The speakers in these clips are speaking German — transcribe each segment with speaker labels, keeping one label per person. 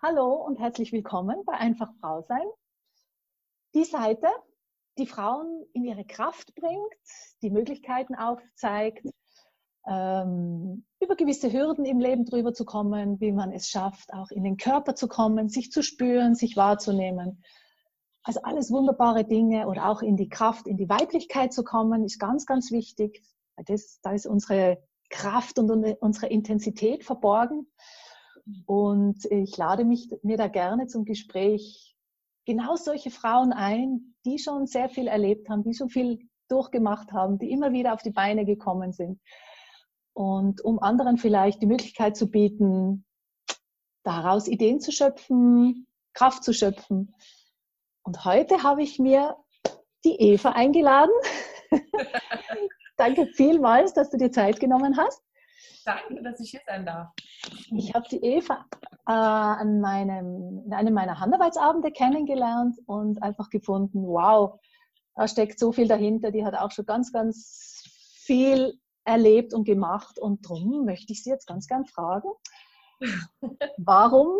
Speaker 1: Hallo und herzlich willkommen bei Einfach Frau sein. Die Seite, die Frauen in ihre Kraft bringt, die Möglichkeiten aufzeigt, ähm, über gewisse Hürden im Leben drüber zu kommen, wie man es schafft, auch in den Körper zu kommen, sich zu spüren, sich wahrzunehmen. Also alles wunderbare Dinge oder auch in die Kraft, in die Weiblichkeit zu kommen, ist ganz, ganz wichtig. Das, da ist unsere Kraft und unsere Intensität verborgen. Und ich lade mich mir da gerne zum Gespräch genau solche Frauen ein, die schon sehr viel erlebt haben, die schon viel durchgemacht haben, die immer wieder auf die Beine gekommen sind. Und um anderen vielleicht die Möglichkeit zu bieten, daraus Ideen zu schöpfen, Kraft zu schöpfen. Und heute habe ich mir die Eva eingeladen. Danke vielmals, dass du dir Zeit genommen hast.
Speaker 2: Danke, dass ich hier sein darf.
Speaker 1: Ich habe die Eva äh, an meinem, in einem meiner Handarbeitsabende kennengelernt und einfach gefunden, wow, da steckt so viel dahinter. Die hat auch schon ganz, ganz viel erlebt und gemacht. Und darum möchte ich sie jetzt ganz gern fragen, warum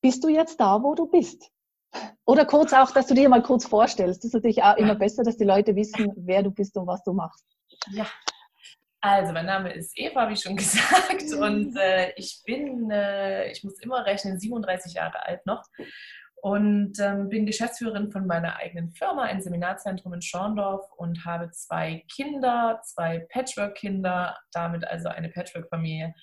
Speaker 1: bist du jetzt da, wo du bist? Oder kurz auch, dass du dir mal kurz vorstellst. Das ist natürlich auch immer besser, dass die Leute wissen, wer du bist und was du machst.
Speaker 2: Ja, also, mein Name ist Eva, ich schon gesagt. Und äh, ich bin, äh, ich muss immer rechnen, 37 Jahre alt noch. Und ähm, bin Geschäftsführerin von meiner eigenen Firma, ein Seminarzentrum in Schorndorf und habe zwei Kinder, zwei Patchwork-Kinder, damit also eine Patchwork-Familie.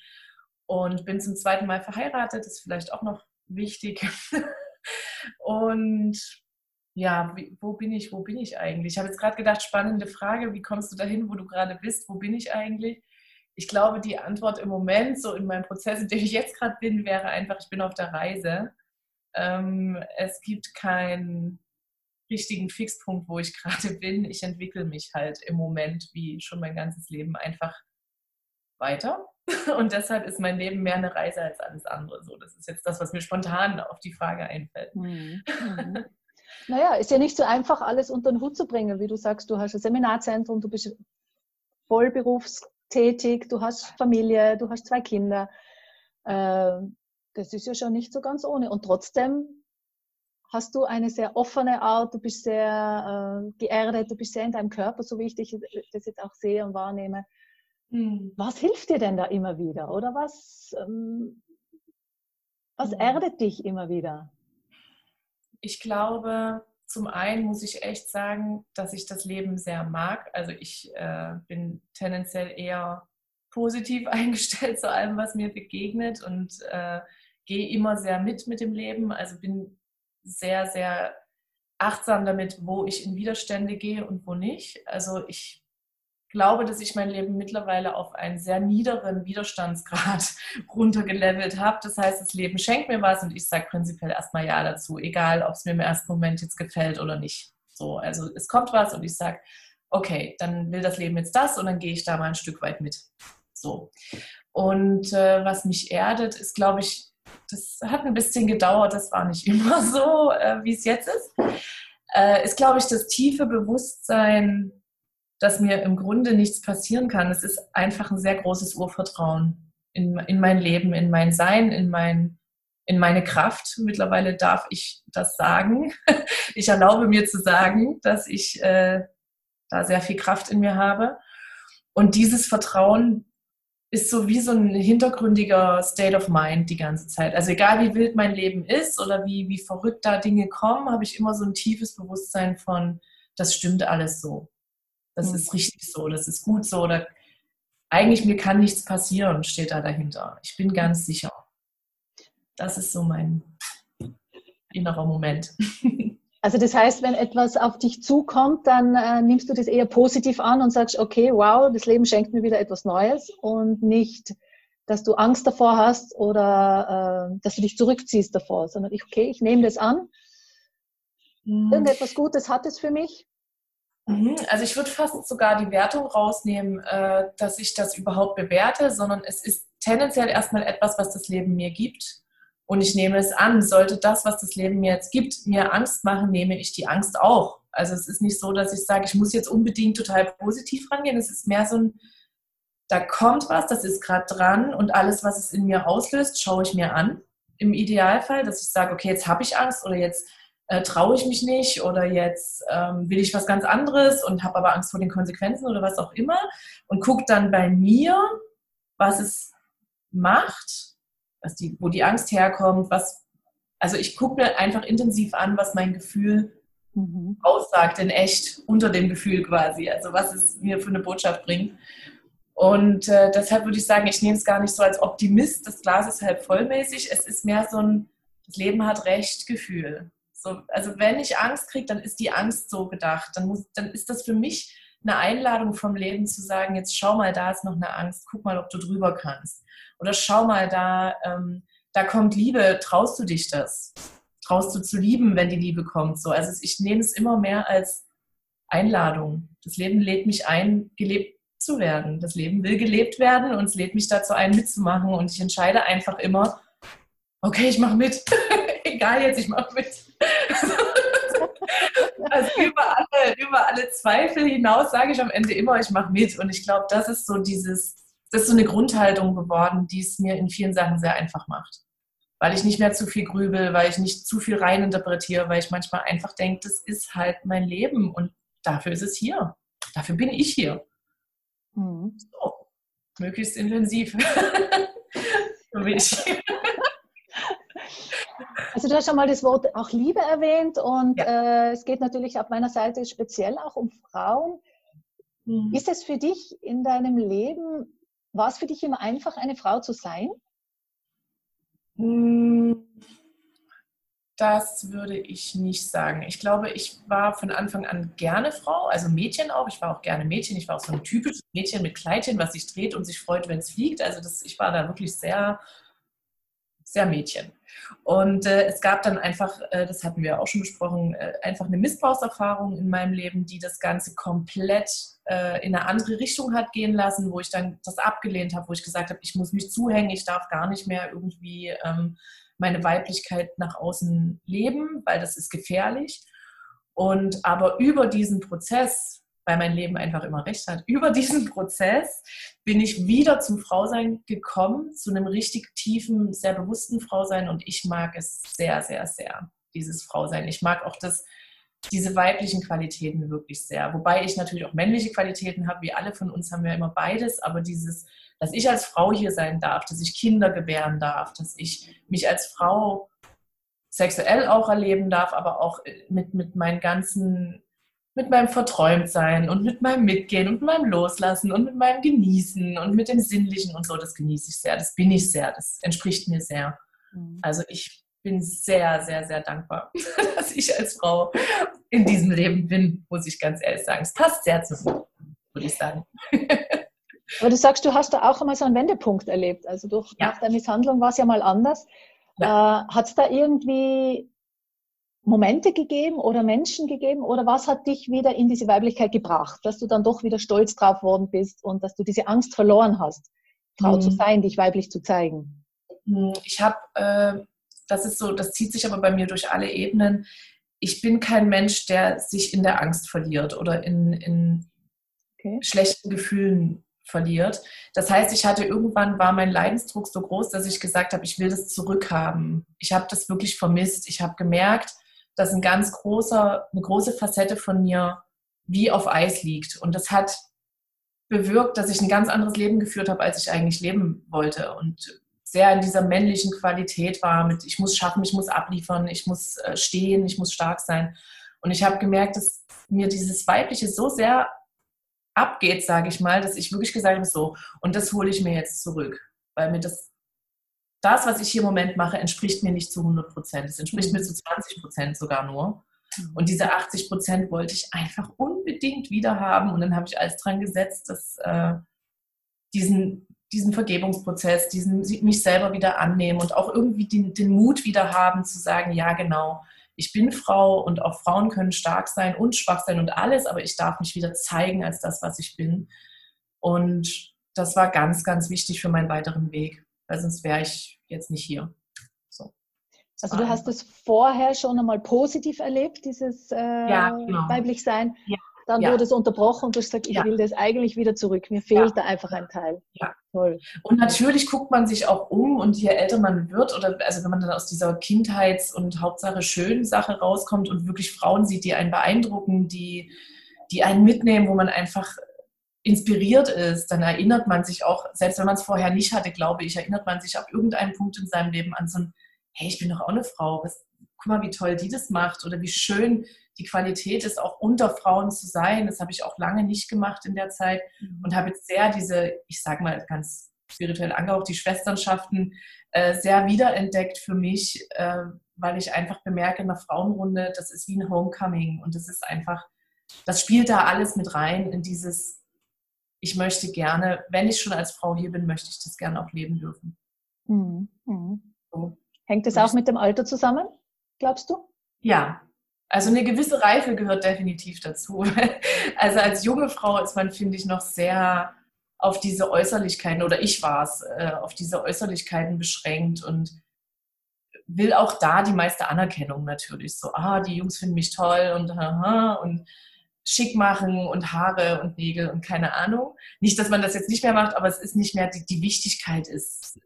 Speaker 2: Und bin zum zweiten Mal verheiratet, ist vielleicht auch noch wichtig. und ja, wie, wo bin ich, wo bin ich eigentlich? Ich habe jetzt gerade gedacht, spannende Frage, wie kommst du dahin, wo du gerade bist, wo bin ich eigentlich? Ich glaube, die Antwort im Moment, so in meinem Prozess, in dem ich jetzt gerade bin, wäre einfach, ich bin auf der Reise. Ähm, es gibt keinen richtigen Fixpunkt, wo ich gerade bin. Ich entwickle mich halt im Moment, wie schon mein ganzes Leben, einfach weiter. Und deshalb ist mein Leben mehr eine Reise als alles andere. So, das ist jetzt das, was mir spontan auf die Frage einfällt. Mhm.
Speaker 1: Naja, ist ja nicht so einfach, alles unter den Hut zu bringen. Wie du sagst, du hast ein Seminarzentrum, du bist vollberufstätig, du hast Familie, du hast zwei Kinder. Ähm, das ist ja schon nicht so ganz ohne. Und trotzdem hast du eine sehr offene Art, du bist sehr äh, geerdet, du bist sehr in deinem Körper, so wie ich dich das jetzt auch sehe und wahrnehme. Hm. Was hilft dir denn da immer wieder? Oder was, ähm, was hm. erdet dich immer wieder?
Speaker 2: Ich glaube, zum einen muss ich echt sagen, dass ich das Leben sehr mag. Also ich äh, bin tendenziell eher positiv eingestellt zu allem, was mir begegnet und äh, gehe immer sehr mit mit dem Leben. Also bin sehr, sehr achtsam damit, wo ich in Widerstände gehe und wo nicht. Also ich glaube, dass ich mein Leben mittlerweile auf einen sehr niederen Widerstandsgrad runtergelevelt habe. Das heißt, das Leben schenkt mir was und ich sage prinzipiell erstmal Ja dazu, egal ob es mir im ersten Moment jetzt gefällt oder nicht. So, also es kommt was und ich sage, okay, dann will das Leben jetzt das und dann gehe ich da mal ein Stück weit mit. So. Und äh, was mich erdet, ist, glaube ich, das hat ein bisschen gedauert, das war nicht immer so, äh, wie es jetzt ist, äh, ist, glaube ich, das tiefe Bewusstsein, dass mir im Grunde nichts passieren kann. Es ist einfach ein sehr großes Urvertrauen in, in mein Leben, in mein Sein, in, mein, in meine Kraft. Mittlerweile darf ich das sagen. Ich erlaube mir zu sagen, dass ich äh, da sehr viel Kraft in mir habe. Und dieses Vertrauen ist so wie so ein hintergründiger State of Mind die ganze Zeit. Also egal wie wild mein Leben ist oder wie, wie verrückt da Dinge kommen, habe ich immer so ein tiefes Bewusstsein von, das stimmt alles so das mhm. ist richtig so, das ist gut so oder eigentlich mir kann nichts passieren, steht da dahinter. Ich bin ganz sicher. Das ist so mein innerer Moment.
Speaker 1: Also das heißt, wenn etwas auf dich zukommt, dann äh, nimmst du das eher positiv an und sagst, okay, wow, das Leben schenkt mir wieder etwas Neues und nicht, dass du Angst davor hast oder äh, dass du dich zurückziehst davor, sondern ich, okay, ich nehme das an. Mhm. Irgendetwas Gutes hat es für mich.
Speaker 2: Also ich würde fast sogar die Wertung rausnehmen, äh, dass ich das überhaupt bewerte, sondern es ist tendenziell erstmal etwas, was das Leben mir gibt. Und ich nehme es an. Sollte das, was das Leben mir jetzt gibt, mir Angst machen, nehme ich die Angst auch. Also es ist nicht so, dass ich sage, ich muss jetzt unbedingt total positiv rangehen. Es ist mehr so ein, da kommt was, das ist gerade dran und alles, was es in mir auslöst, schaue ich mir an im Idealfall, dass ich sage, okay, jetzt habe ich Angst oder jetzt äh, traue ich mich nicht oder jetzt ähm, will ich was ganz anderes und habe aber Angst vor den Konsequenzen oder was auch immer und gucke dann bei mir, was es macht, was die, wo die Angst herkommt, was, also ich gucke mir einfach intensiv an, was mein Gefühl mhm. aussagt, in echt, unter dem Gefühl quasi, also was es mir für eine Botschaft bringt. Und äh, deshalb würde ich sagen, ich nehme es gar nicht so als Optimist, das Glas ist halb vollmäßig, es ist mehr so ein, das Leben hat recht Gefühl. So, also wenn ich Angst kriege, dann ist die Angst so gedacht. Dann, muss, dann ist das für mich eine Einladung vom Leben zu sagen, jetzt schau mal, da ist noch eine Angst, guck mal, ob du drüber kannst. Oder schau mal, da, ähm, da kommt Liebe, traust du dich das? Traust du zu lieben, wenn die Liebe kommt? So, also ich nehme es immer mehr als Einladung. Das Leben lädt mich ein, gelebt zu werden. Das Leben will gelebt werden und es lädt mich dazu ein, mitzumachen. Und ich entscheide einfach immer, okay, ich mache mit. Egal jetzt, ich mache mit. also über alle, über alle Zweifel hinaus sage ich am Ende immer, ich mache mit. Und ich glaube, das ist so dieses, das ist so eine Grundhaltung geworden, die es mir in vielen Sachen sehr einfach macht. Weil ich nicht mehr zu viel grübel, weil ich nicht zu viel reininterpretiere, weil ich manchmal einfach denke, das ist halt mein Leben und dafür ist es hier. Dafür bin ich hier. Mhm. So, möglichst intensiv. Für mich.
Speaker 1: Also du hast schon mal das Wort auch Liebe erwähnt und ja. äh, es geht natürlich auf meiner Seite speziell auch um Frauen. Mhm. Ist es für dich in deinem Leben, war es für dich immer einfach, eine Frau zu sein?
Speaker 2: Hm, das würde ich nicht sagen. Ich glaube, ich war von Anfang an gerne Frau, also Mädchen auch. Ich war auch gerne Mädchen. Ich war auch so ein typisches Mädchen mit Kleidchen, was sich dreht und sich freut, wenn es fliegt. Also das, ich war da wirklich sehr sehr Mädchen. Und äh, es gab dann einfach, äh, das hatten wir auch schon besprochen, äh, einfach eine Missbrauchserfahrung in meinem Leben, die das Ganze komplett äh, in eine andere Richtung hat gehen lassen, wo ich dann das abgelehnt habe, wo ich gesagt habe, ich muss mich zuhängen, ich darf gar nicht mehr irgendwie ähm, meine Weiblichkeit nach außen leben, weil das ist gefährlich. Und aber über diesen Prozess weil mein Leben einfach immer recht hat. Über diesen Prozess bin ich wieder zum Frausein gekommen, zu einem richtig tiefen, sehr bewussten Frausein und ich mag es sehr, sehr, sehr, dieses Frausein. Ich mag auch das, diese weiblichen Qualitäten wirklich sehr. Wobei ich natürlich auch männliche Qualitäten habe, wie alle von uns haben wir immer beides, aber dieses, dass ich als Frau hier sein darf, dass ich Kinder gebären darf, dass ich mich als Frau sexuell auch erleben darf, aber auch mit, mit meinen ganzen mit meinem Verträumtsein und mit meinem Mitgehen und mit meinem Loslassen und mit meinem Genießen und mit dem Sinnlichen und so, das genieße ich sehr, das bin ich sehr, das entspricht mir sehr. Mhm. Also ich bin sehr, sehr, sehr dankbar, dass ich als Frau in diesem Leben bin, muss ich ganz ehrlich sagen. Es passt sehr zu mir, würde ich sagen.
Speaker 1: Aber du sagst, du hast da auch einmal so einen Wendepunkt erlebt. Also durch, ja. nach der Misshandlung war es ja mal anders. Ja. Äh, Hat es da irgendwie Momente gegeben oder Menschen gegeben oder was hat dich wieder in diese Weiblichkeit gebracht, dass du dann doch wieder stolz drauf worden bist und dass du diese Angst verloren hast, Frau mhm. zu sein, dich weiblich zu zeigen?
Speaker 2: Mhm. Ich habe, äh, das ist so, das zieht sich aber bei mir durch alle Ebenen. Ich bin kein Mensch, der sich in der Angst verliert oder in, in okay. schlechten Gefühlen verliert. Das heißt, ich hatte irgendwann war mein Leidensdruck so groß, dass ich gesagt habe, ich will das zurückhaben. Ich habe das wirklich vermisst. Ich habe gemerkt, dass ein ganz großer, eine große Facette von mir wie auf Eis liegt. Und das hat bewirkt, dass ich ein ganz anderes Leben geführt habe, als ich eigentlich leben wollte. Und sehr in dieser männlichen Qualität war mit, ich muss schaffen, ich muss abliefern, ich muss äh, stehen, ich muss stark sein. Und ich habe gemerkt, dass mir dieses Weibliche so sehr abgeht, sage ich mal, dass ich wirklich gesagt habe, so, und das hole ich mir jetzt zurück, weil mir das das, was ich hier im Moment mache, entspricht mir nicht zu 100 Prozent. Es entspricht mir mhm. zu 20 Prozent sogar nur. Mhm. Und diese 80 Prozent wollte ich einfach unbedingt wieder haben. Und dann habe ich alles dran gesetzt, dass äh, diesen, diesen Vergebungsprozess, diesen mich selber wieder annehmen und auch irgendwie den, den Mut wieder haben zu sagen, ja genau, ich bin Frau und auch Frauen können stark sein und schwach sein und alles, aber ich darf mich wieder zeigen als das, was ich bin. Und das war ganz, ganz wichtig für meinen weiteren Weg, weil sonst wäre ich jetzt nicht hier. So.
Speaker 1: Also du hast es vorher schon einmal positiv erlebt, dieses äh, ja, genau. weiblich sein. Ja. dann
Speaker 2: Ja.
Speaker 1: wurde es unterbrochen und du gesagt, ich will das eigentlich wieder zurück. Mir fehlt da einfach ein Teil.
Speaker 2: Ja.
Speaker 1: Toll.
Speaker 2: Und natürlich guckt man sich auch um und je älter man wird, oder also wenn man dann aus dieser Kindheits- und Hauptsache schönen Sache rauskommt und wirklich Frauen sieht, die einen beeindrucken, die, die einen mitnehmen, wo man einfach inspiriert ist, dann erinnert man sich auch, selbst wenn man es vorher nicht hatte, glaube ich, erinnert man sich ab irgendeinem Punkt in seinem Leben an so ein, hey, ich bin doch auch eine Frau, was, guck mal, wie toll die das macht oder wie schön die Qualität ist, auch unter Frauen zu sein. Das habe ich auch lange nicht gemacht in der Zeit und habe jetzt sehr diese, ich sage mal ganz spirituell angehaucht, die Schwesternschaften äh, sehr wiederentdeckt für mich, äh, weil ich einfach bemerke in der Frauenrunde, das ist wie ein Homecoming und das ist einfach, das spielt da alles mit rein in dieses, ich möchte gerne, wenn ich schon als Frau hier bin, möchte ich das gerne auch leben dürfen.
Speaker 1: Mhm. Mhm.
Speaker 2: So.
Speaker 1: Hängt das auch mit dem Alter zusammen, glaubst du?
Speaker 2: Ja, also eine gewisse Reife gehört definitiv dazu. Also als junge Frau ist man, finde ich, noch sehr auf diese Äußerlichkeiten, oder ich war es, äh, auf diese Äußerlichkeiten beschränkt und will auch da die meiste Anerkennung natürlich. So, ah, die Jungs finden mich toll und haha und schick machen und Haare und Nägel und keine Ahnung. Nicht, dass man das jetzt nicht mehr macht, aber es ist nicht mehr, die, die Wichtigkeit ist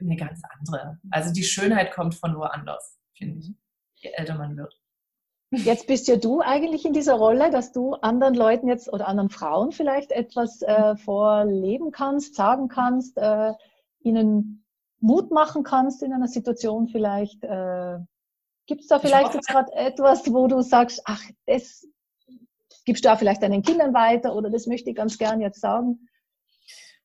Speaker 2: eine ganz andere. Also die Schönheit kommt von woanders, finde ich, je älter man wird.
Speaker 1: Jetzt bist ja du eigentlich in dieser Rolle, dass du anderen Leuten jetzt oder anderen Frauen vielleicht etwas äh, vorleben kannst, sagen kannst, äh, ihnen Mut machen kannst in einer Situation vielleicht. Äh, Gibt es da
Speaker 2: Ich
Speaker 1: vielleicht jetzt gerade etwas, wo du sagst, ach, das gibst du auch vielleicht deinen Kindern weiter oder das möchte ich ganz gern jetzt sagen?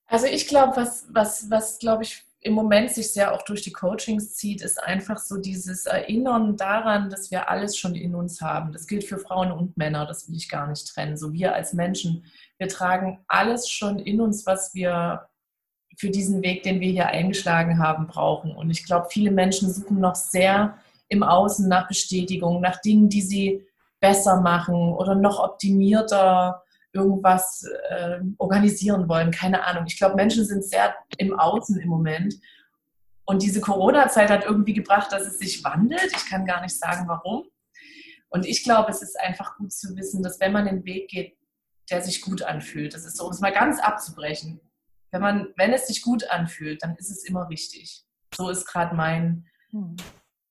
Speaker 2: Also ich glaube, was, was, was glaube ich im Moment sich sehr auch durch die Coachings zieht, ist einfach so dieses Erinnern daran, dass wir alles schon in uns haben. Das gilt für Frauen und Männer, das will ich gar nicht trennen. So wir als Menschen, wir tragen alles schon in uns, was wir für diesen Weg, den wir hier eingeschlagen haben, brauchen. Und ich glaube, viele Menschen suchen noch sehr im Außen nach Bestätigung, nach Dingen, die sie besser machen oder noch optimierter irgendwas äh, organisieren wollen. Keine Ahnung. Ich glaube, Menschen sind sehr im Außen im Moment. Und diese Corona-Zeit hat irgendwie gebracht, dass es sich wandelt. Ich kann gar nicht sagen, warum. Und ich glaube, es ist einfach gut zu wissen, dass wenn man den Weg geht, der sich gut anfühlt, das ist so, um es mal ganz abzubrechen. Wenn, man, wenn es sich gut anfühlt, dann ist es immer richtig. So ist gerade mein,
Speaker 1: Hm.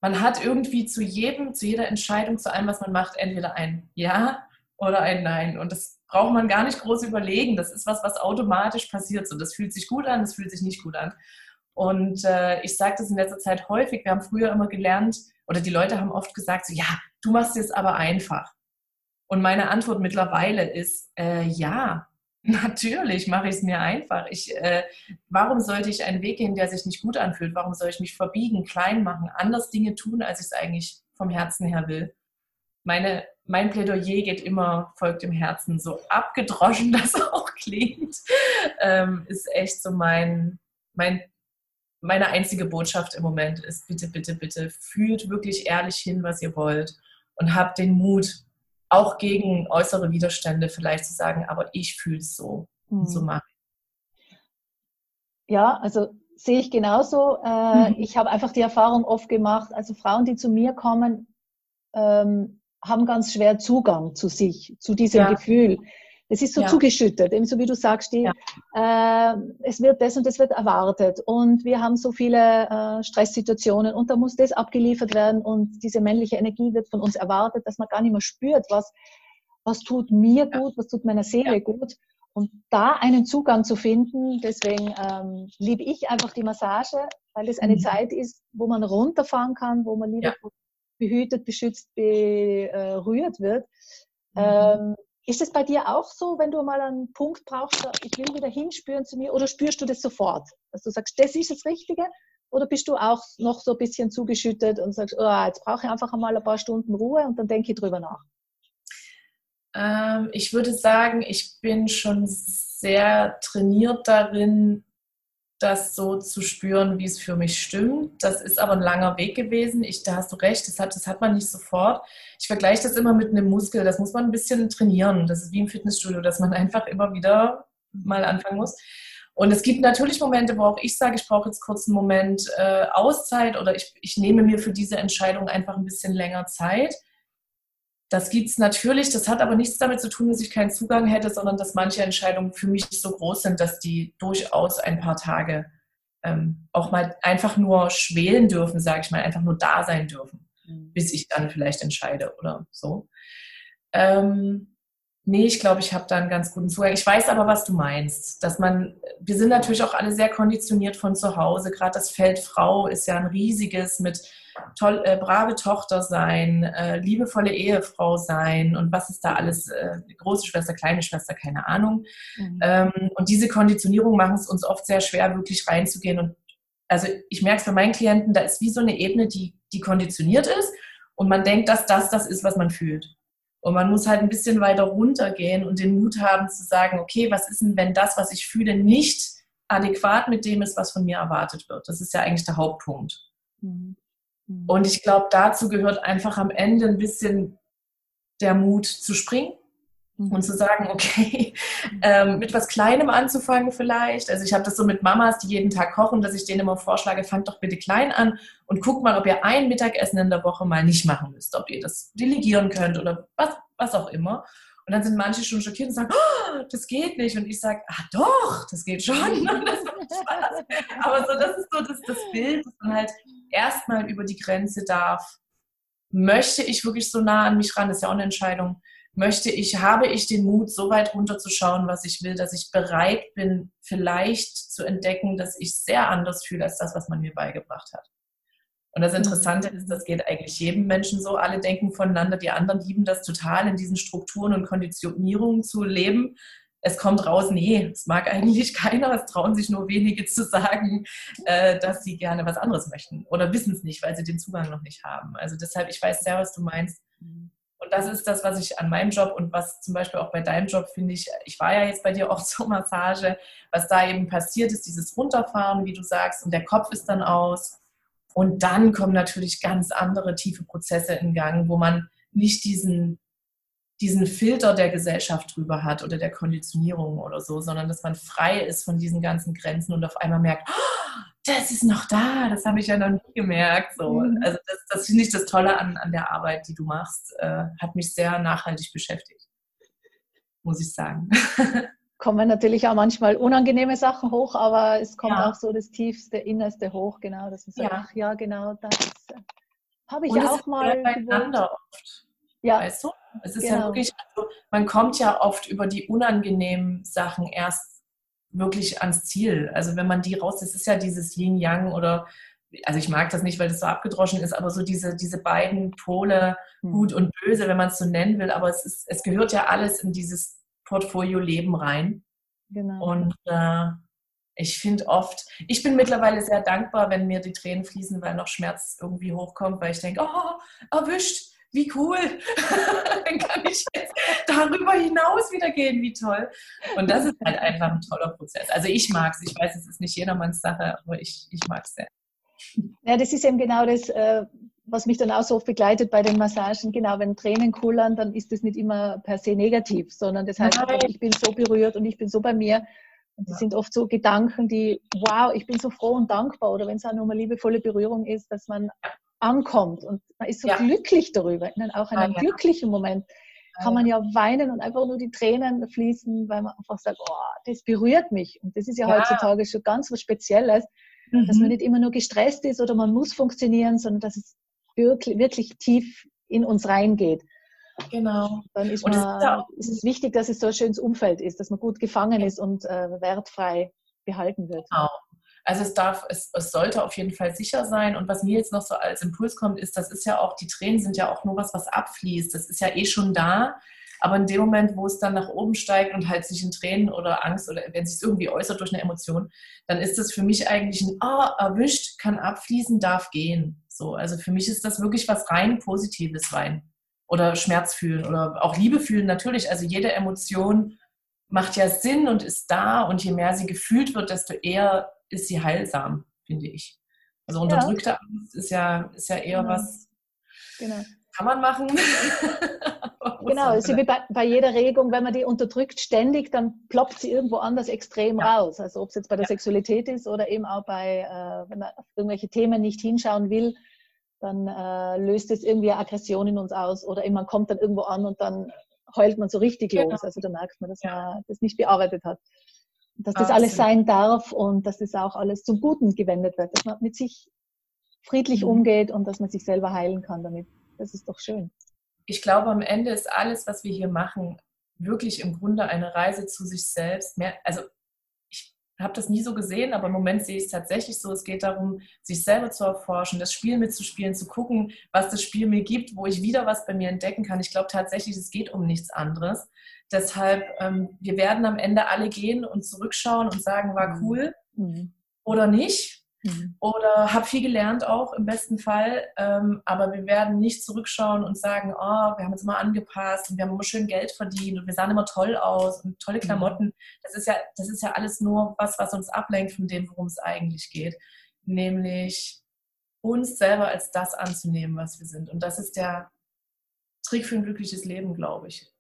Speaker 2: Man hat irgendwie zu jedem, zu jeder Entscheidung, zu allem, was man macht, entweder ein Ja oder ein Nein. Und das braucht man gar nicht groß überlegen. Das ist was, was automatisch passiert. So, das fühlt sich gut an, das fühlt sich nicht gut an. Und äh, ich sage das in letzter Zeit häufig. Wir haben früher immer gelernt, oder die Leute haben oft gesagt, so, ja, du machst es aber einfach. Und meine Antwort mittlerweile ist, äh, ja, natürlich mache ich es mir einfach. Ich, äh, warum sollte ich einen Weg gehen, der sich nicht gut anfühlt? Warum soll ich mich verbiegen, klein machen, anders Dinge tun, als ich es eigentlich vom Herzen her will? Meine, mein Plädoyer geht immer, folgt dem Herzen, so abgedroschen das auch klingt, ähm, ist echt so mein, mein, meine einzige Botschaft im Moment ist, bitte, bitte, bitte, fühlt wirklich ehrlich hin, was ihr wollt und habt den Mut, auch gegen äußere Widerstände vielleicht zu sagen, aber ich fühle es so und so machen.
Speaker 1: Ja, also sehe ich genauso. Äh,
Speaker 2: Mhm.
Speaker 1: Ich habe einfach die Erfahrung oft gemacht, also Frauen, die zu mir kommen, ähm, haben ganz schwer Zugang zu sich, zu diesem
Speaker 2: Ja.
Speaker 1: Gefühl. Es ist so
Speaker 2: Ja.
Speaker 1: zugeschüttet, ebenso wie du sagst, die, äh, es wird das und das wird erwartet und wir haben so viele äh, Stresssituationen und da muss das abgeliefert werden und diese männliche Energie wird von uns erwartet, dass man gar nicht mehr spürt, was, was tut mir
Speaker 2: Ja.
Speaker 1: gut, was tut meiner Seele
Speaker 2: Ja.
Speaker 1: gut. Und da einen Zugang zu finden, deswegen ähm, liebe ich einfach die Massage, weil es eine
Speaker 2: Mhm.
Speaker 1: Zeit ist, wo man runterfahren kann, wo man lieber behütet, beschützt, berührt wird.
Speaker 2: Mhm.
Speaker 1: Ähm, ist es bei dir auch so, wenn du mal einen Punkt brauchst, ich will wieder hinspüren zu mir, oder spürst du das sofort, dass du sagst, das ist das Richtige? Oder bist du auch noch so ein bisschen zugeschüttet und sagst, oh, jetzt brauche ich einfach einmal ein paar Stunden Ruhe und dann denke ich drüber nach?
Speaker 2: Ähm, ich würde sagen, ich bin schon sehr trainiert darin, das so zu spüren, wie es für mich stimmt. Das ist aber ein langer Weg gewesen. Ich, da hast du recht, das hat, das hat man nicht sofort. Ich vergleiche das immer mit einem Muskel. Das muss man ein bisschen trainieren. Das ist wie im Fitnessstudio, dass man einfach immer wieder mal anfangen muss. Und es gibt natürlich Momente, wo auch ich sage, ich brauche jetzt kurz einen Moment äh, Auszeit oder ich, ich nehme mir für diese Entscheidung einfach ein bisschen länger Zeit. Das gibt es natürlich, das hat aber nichts damit zu tun, dass ich keinen Zugang hätte, sondern dass manche Entscheidungen für mich so groß sind, dass die durchaus ein paar Tage ähm, auch mal einfach nur schwelen dürfen, sage ich mal, einfach nur da sein dürfen, mhm. bis ich dann vielleicht entscheide oder so. Ähm, nee, ich glaube, ich habe da einen ganz guten Zugang. Ich weiß aber, was du meinst, dass man, wir sind natürlich auch alle sehr konditioniert von zu Hause, gerade das Feld Frau ist ja ein riesiges mit toll, äh, brave Tochter sein, äh, liebevolle Ehefrau sein und was ist da alles, äh, große Schwester, kleine Schwester, keine Ahnung. Mhm. Ähm, und diese Konditionierung machen es uns oft sehr schwer, wirklich reinzugehen. Und also ich merke es bei meinen Klienten, da ist wie so eine Ebene, die, die konditioniert ist und man denkt, dass das das ist, was man fühlt. Und man muss halt ein bisschen weiter runtergehen und den Mut haben zu sagen, okay, was ist denn, wenn das, was ich fühle, nicht adäquat mit dem ist, was von mir erwartet wird? Das ist ja eigentlich der Hauptpunkt. Mhm. Mhm. Und ich glaube, dazu gehört einfach am Ende ein bisschen der Mut zu springen. Und zu sagen, okay, ähm, mit was Kleinem anzufangen vielleicht. Also ich habe das so mit Mamas, die jeden Tag kochen, dass ich denen immer vorschlage, fangt doch bitte klein an und guckt mal, ob ihr ein Mittagessen in der Woche mal nicht machen müsst, ob ihr das delegieren könnt oder was, was auch immer. Und dann sind manche schon schockiert und sagen, oh, das geht nicht. Und ich sage, ah doch, das geht schon. Das Aber so, das ist so das, das Bild, dass man halt erstmal über die Grenze darf. Möchte ich wirklich so nah an mich ran? Das ist ja auch eine Entscheidung. Möchte ich, habe ich den Mut, so weit runterzuschauen, was ich will, dass ich bereit bin, vielleicht zu entdecken, dass ich sehr anders fühle als das, was man mir beigebracht hat. Und das Interessante ist, das geht eigentlich jedem Menschen so. Alle denken voneinander, die anderen lieben das total, in diesen Strukturen und Konditionierungen zu leben es kommt raus, nee, es mag eigentlich keiner, es trauen sich nur wenige zu sagen, äh, dass sie gerne was anderes möchten oder wissen es nicht, weil sie den Zugang noch nicht haben. Also deshalb, ich weiß sehr, was du meinst. Und das ist das, was ich an meinem Job und was zum Beispiel auch bei deinem Job finde ich, ich war ja jetzt bei dir auch zur Massage, was da eben passiert ist, dieses Runterfahren, wie du sagst, und der Kopf ist dann aus. Und dann kommen natürlich ganz andere tiefe Prozesse in Gang, wo man nicht diesen diesen Filter der Gesellschaft drüber hat oder der Konditionierung oder so, sondern dass man frei ist von diesen ganzen Grenzen und auf einmal merkt, oh, das ist noch da, das habe ich ja noch nie gemerkt. So. Mhm. Also das, das finde ich das Tolle an, an der Arbeit, die du machst, äh, hat mich sehr nachhaltig beschäftigt, muss ich sagen.
Speaker 1: Kommen natürlich auch manchmal unangenehme Sachen hoch, aber es kommt ja. auch so das Tiefste, Innerste hoch, genau. Das ist ja. ach ja, genau, das äh, habe ich und auch mal.
Speaker 2: Beieinander oft. Ja. Weißt du? Es ist genau. ja wirklich, also man kommt ja oft über die unangenehmen Sachen erst wirklich ans Ziel. Also wenn man die raus, das ist ja dieses Yin-Yang oder, also ich mag das nicht, weil das so abgedroschen ist, aber so diese, diese beiden Pole, hm. gut und böse, wenn man es so nennen will, aber es, ist, es gehört ja alles in dieses Portfolio Leben rein. Genau. Und äh, ich finde oft, ich bin mittlerweile sehr dankbar, wenn mir die Tränen fließen, weil noch Schmerz irgendwie hochkommt, weil ich denke, oh, erwischt, wie cool, dann kann ich jetzt darüber hinaus wieder gehen, wie toll. Und das ist halt einfach ein toller Prozess. Also ich mag es, ich weiß, es ist nicht jedermanns Sache, aber ich, ich mag es sehr.
Speaker 1: Ja, das ist eben genau das, äh, was mich dann auch so oft begleitet bei den Massagen. Genau, wenn Tränen kullern, dann ist das nicht immer per se negativ, sondern das heißt, Nein. ich bin so berührt und ich bin so bei mir. Und das ja. sind oft so Gedanken, die, wow, ich bin so froh und dankbar. Oder wenn es auch nur eine liebevolle Berührung ist, dass man ankommt und man ist so ja. glücklich darüber. Und auch in einem ja. glücklichen Moment kann man ja weinen und einfach nur die Tränen fließen, weil man einfach sagt, oh, das berührt mich. Und das ist ja, heutzutage schon ganz was Spezielles, mhm. dass man mhm. nicht immer nur gestresst ist oder man muss funktionieren, sondern dass es wirklich, wirklich tief in uns reingeht. Genau. Dann ist, man, ist, es wichtig, dass es so ein schönes Umfeld ist, dass man gut gefangen ist und äh, wertfrei behalten wird. Genau.
Speaker 2: Also es darf, es, es sollte auf jeden Fall sicher sein. Und was mir jetzt noch so als Impuls kommt, ist, das ist ja auch, die Tränen sind ja auch nur was, was abfließt. Das ist ja eh schon da. Aber in dem Moment, wo es dann nach oben steigt und halt sich in Tränen oder Angst oder wenn es sich irgendwie äußert durch eine Emotion, dann ist das für mich eigentlich ein Ah, oh, erwischt, kann abfließen, darf gehen. So, also für mich ist das wirklich was rein Positives rein. Oder Schmerz fühlen oder auch Liebe fühlen natürlich. Also jede Emotion macht ja Sinn und ist da und je mehr sie gefühlt wird, desto eher ist sie heilsam, finde ich. Also unterdrückte ja. Angst ist ja, ist ja eher genau. was, genau. kann man machen.
Speaker 1: genau, es ist wie bei, bei, jeder Regung, wenn man die unterdrückt ständig, dann ploppt sie irgendwo anders extrem ja. raus. Also ob es jetzt bei der ja. Sexualität ist oder eben auch bei, äh, wenn man auf irgendwelche Themen nicht hinschauen will, dann äh, löst es irgendwie Aggression in uns aus oder man kommt dann irgendwo an und dann heult man so richtig genau. los. Also da merkt man, dass ja. man das nicht bearbeitet hat. Dass das Absolut. alles sein darf und dass das auch alles zum Guten gewendet wird, dass man mit sich friedlich mhm. umgeht und dass man sich selber heilen kann damit. Das ist doch schön.
Speaker 2: Ich glaube, am Ende ist alles, was wir hier machen, wirklich im Grunde eine Reise zu sich selbst. Mehr, also habe das nie so gesehen, aber im Moment sehe ich es tatsächlich so. Es geht darum, sich selber zu erforschen, das Spiel mitzuspielen, zu gucken, was das Spiel mir gibt, wo ich wieder was bei mir entdecken kann. Ich glaube tatsächlich, es geht um nichts anderes. Deshalb, ähm, wir werden am Ende alle gehen und zurückschauen und sagen, war mhm. cool mhm. oder nicht. Mhm. Oder habe viel gelernt auch im besten Fall. Ähm, aber wir werden nicht zurückschauen und sagen, oh, wir haben uns immer angepasst und wir haben immer schön Geld verdient und wir sahen immer toll aus und tolle mhm. Klamotten. Das ist ja, das ist ja alles nur was, was uns ablenkt von dem, worum es eigentlich geht. Nämlich uns selber als das anzunehmen, was wir sind. Und das ist der Trick für ein glückliches Leben, glaube ich.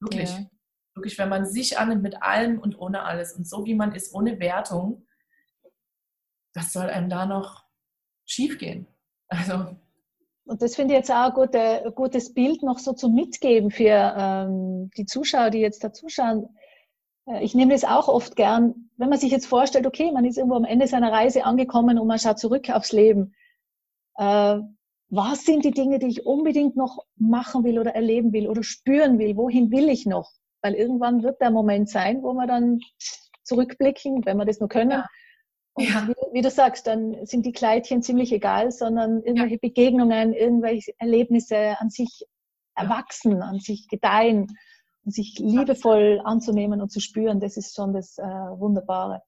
Speaker 2: Wirklich. Ja. Wirklich, wenn man sich annimmt mit allem und ohne alles und so wie man ist, ohne Wertung, was soll einem da noch schiefgehen? Also.
Speaker 1: Und das finde ich jetzt auch ein, gute, ein gutes Bild noch so zum Mitgeben für ähm, die Zuschauer, die jetzt da zuschauen. Äh, ich nehme das auch oft gern, wenn man sich jetzt vorstellt, okay, man ist irgendwo am Ende seiner Reise angekommen und man schaut zurück aufs Leben. Äh, was sind die Dinge, die ich unbedingt noch machen will oder erleben will oder spüren will? Wohin will ich noch? Weil irgendwann wird der Moment sein, wo wir dann zurückblicken, wenn wir das nur können, ja. Und ja. wie, wie, du sagst, dann sind die Kleidchen ziemlich egal, sondern irgendwelche ja. Begegnungen, irgendwelche Erlebnisse an sich erwachsen, an sich gedeihen und sich liebevoll anzunehmen und zu spüren, das ist schon das äh, Wunderbare.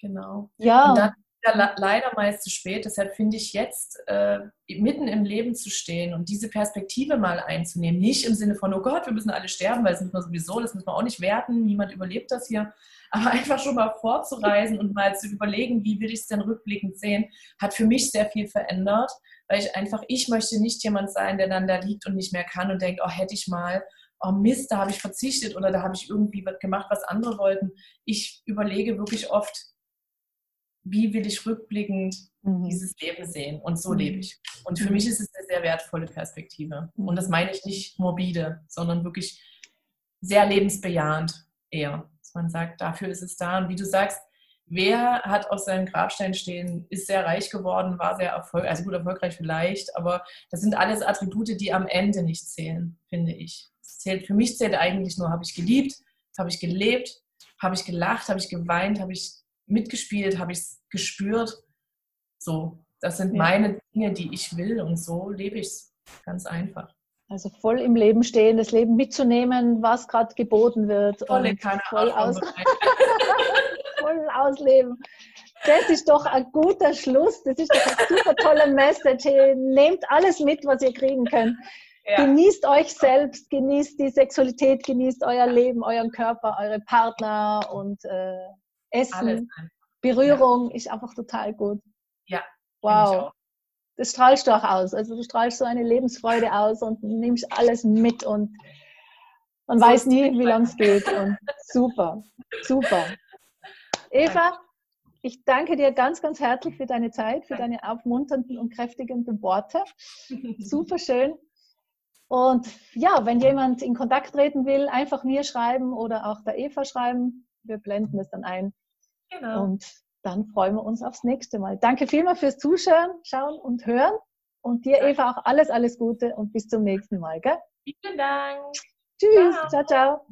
Speaker 2: Genau. Ja. Und dann ja leider meist zu spät. Deshalb finde ich jetzt, äh, mitten im Leben zu stehen und diese Perspektive mal einzunehmen. Nicht im Sinne von, oh Gott, wir müssen alle sterben, weil das müssen wir sowieso, das müssen wir auch nicht werten, niemand überlebt das hier. Aber einfach schon mal vorzureisen und mal zu überlegen, wie will ich es denn rückblickend sehen, hat für mich sehr viel verändert, weil ich einfach, ich möchte nicht jemand sein, der dann da liegt und nicht mehr kann und denkt, oh, hätte ich mal oh Mist, da habe ich verzichtet oder da habe ich irgendwie was gemacht, was andere wollten. Ich überlege wirklich oft, wie will ich rückblickend mhm. dieses Leben sehen? Und so mhm. lebe ich. Und für mhm. mich ist es eine sehr wertvolle Perspektive. Mhm. Und das meine ich nicht morbide, sondern wirklich sehr lebensbejahend eher. Dass man sagt, dafür ist es da. Und wie du sagst, wer hat auf seinem Grabstein stehen, ist sehr reich geworden, war sehr erfolgreich, also gut erfolgreich vielleicht, aber das sind alles Attribute, die am Ende nicht zählen, finde ich. Zählt, für mich zählt eigentlich nur, habe ich geliebt, habe ich gelebt, habe ich gelacht, habe ich geweint, habe ich mitgespielt, habe ich es gespürt. So, das sind ja. meine Dinge, die ich will und so lebe ich es ganz einfach.
Speaker 1: Also voll im Leben stehen, das Leben mitzunehmen, was gerade geboten wird.
Speaker 2: Volle und voll, aus
Speaker 1: voll ausleben. Das ist doch ein guter Schluss. Das ist doch eine super tolle Message. Nehmt alles mit, was ihr kriegen könnt. Ja. Genießt euch selbst, genießt die Sexualität, genießt euer Leben, euren Körper, eure Partner und äh, Essen, Berührung ja. ist einfach total gut.
Speaker 2: Ja.
Speaker 1: Wow. Das strahlst du auch aus. Also du strahlst so eine Lebensfreude aus und nimmst alles mit und man so weiß nie, wie lange es geht. Und super, super. Eva, ich danke dir ganz, ganz herzlich für deine Zeit, für deine aufmunternden und kräftigenden Worte. Super schön. Und ja, wenn jemand in Kontakt treten will, einfach mir schreiben oder auch der Eva schreiben. Wir blenden es dann ein. Genau. Und dann freuen wir uns aufs nächste Mal. Danke vielmals fürs Zuschauen, Schauen und Hören. Und dir, Eva, auch alles, alles Gute und bis zum nächsten Mal. Gell?
Speaker 2: Vielen Dank.
Speaker 1: Tschüss. ciao. ciao. ciao.